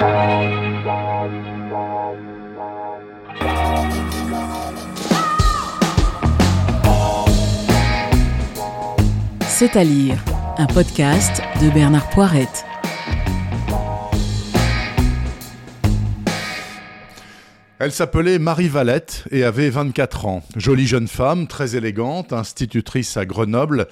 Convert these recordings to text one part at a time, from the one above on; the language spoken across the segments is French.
C'est à lire, un podcast de Bernard Poirette. Elle s'appelait Marie Valette et avait 24 ans. Jolie jeune femme, très élégante, institutrice à Grenoble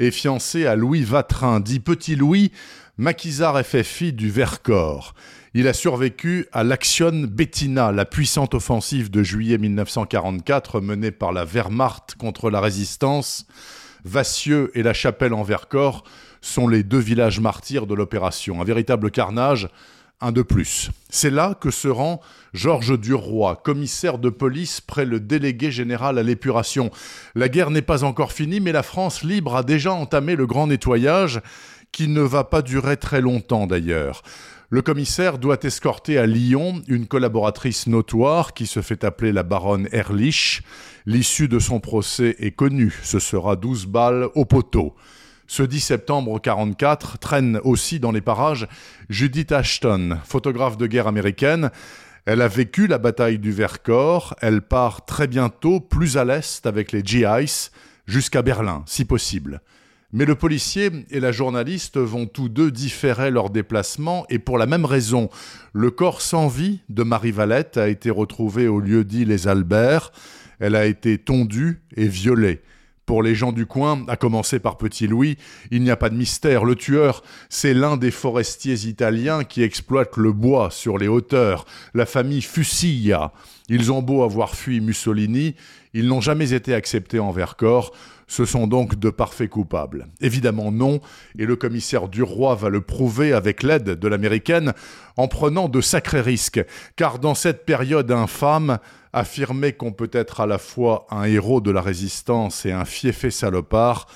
et fiancée à Louis Vatrin, dit Petit Louis, maquisard FFI du Vercors. Il a survécu à l'Action Bettina, la puissante offensive de juillet 1944 menée par la Wehrmacht contre la résistance Vassieux et la Chapelle en Vercors sont les deux villages martyrs de l'opération. Un véritable carnage, un de plus. C'est là que se rend Georges Duroy, commissaire de police près le délégué général à l'épuration. La guerre n'est pas encore finie, mais la France libre a déjà entamé le grand nettoyage, qui ne va pas durer très longtemps d'ailleurs. Le commissaire doit escorter à Lyon une collaboratrice notoire qui se fait appeler la baronne Erlich. L'issue de son procès est connue, ce sera 12 balles au poteau. Ce 10 septembre 1944 traîne aussi dans les parages Judith Ashton, photographe de guerre américaine. Elle a vécu la bataille du Vercors, elle part très bientôt plus à l'est avec les GIs jusqu'à Berlin, si possible. Mais le policier et la journaliste vont tous deux différer leur déplacement et pour la même raison. Le corps sans vie de Marie Valette a été retrouvé au lieu dit Les Alberts. Elle a été tondue et violée. Pour les gens du coin, à commencer par Petit Louis, il n'y a pas de mystère. Le tueur, c'est l'un des forestiers italiens qui exploitent le bois sur les hauteurs, la famille Fusilla. Ils ont beau avoir fui Mussolini, ils n'ont jamais été acceptés en Vercors. Ce sont donc de parfaits coupables. Évidemment non, et le commissaire Duroy va le prouver avec l'aide de l'américaine en prenant de sacrés risques, car dans cette période infâme, affirmer qu'on peut être à la fois un héros de la résistance et un fiefé salopard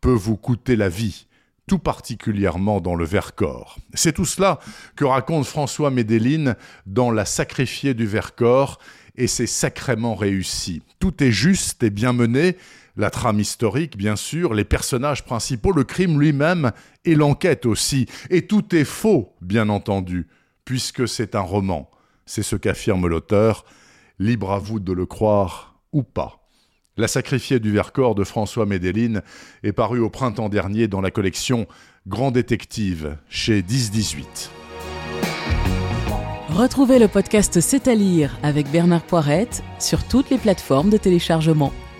peut vous coûter la vie tout particulièrement dans le Vercors. C'est tout cela que raconte François Médeline dans La sacrifiée du Vercors, et c'est sacrément réussi. Tout est juste et bien mené, la trame historique, bien sûr, les personnages principaux, le crime lui-même et l'enquête aussi. Et tout est faux, bien entendu, puisque c'est un roman. C'est ce qu'affirme l'auteur. Libre à vous de le croire ou pas. La sacrifiée du Vercors de François Médeline est paru au printemps dernier dans la collection Grand Détective chez 1018. Retrouvez le podcast C'est à lire avec Bernard Poirette sur toutes les plateformes de téléchargement.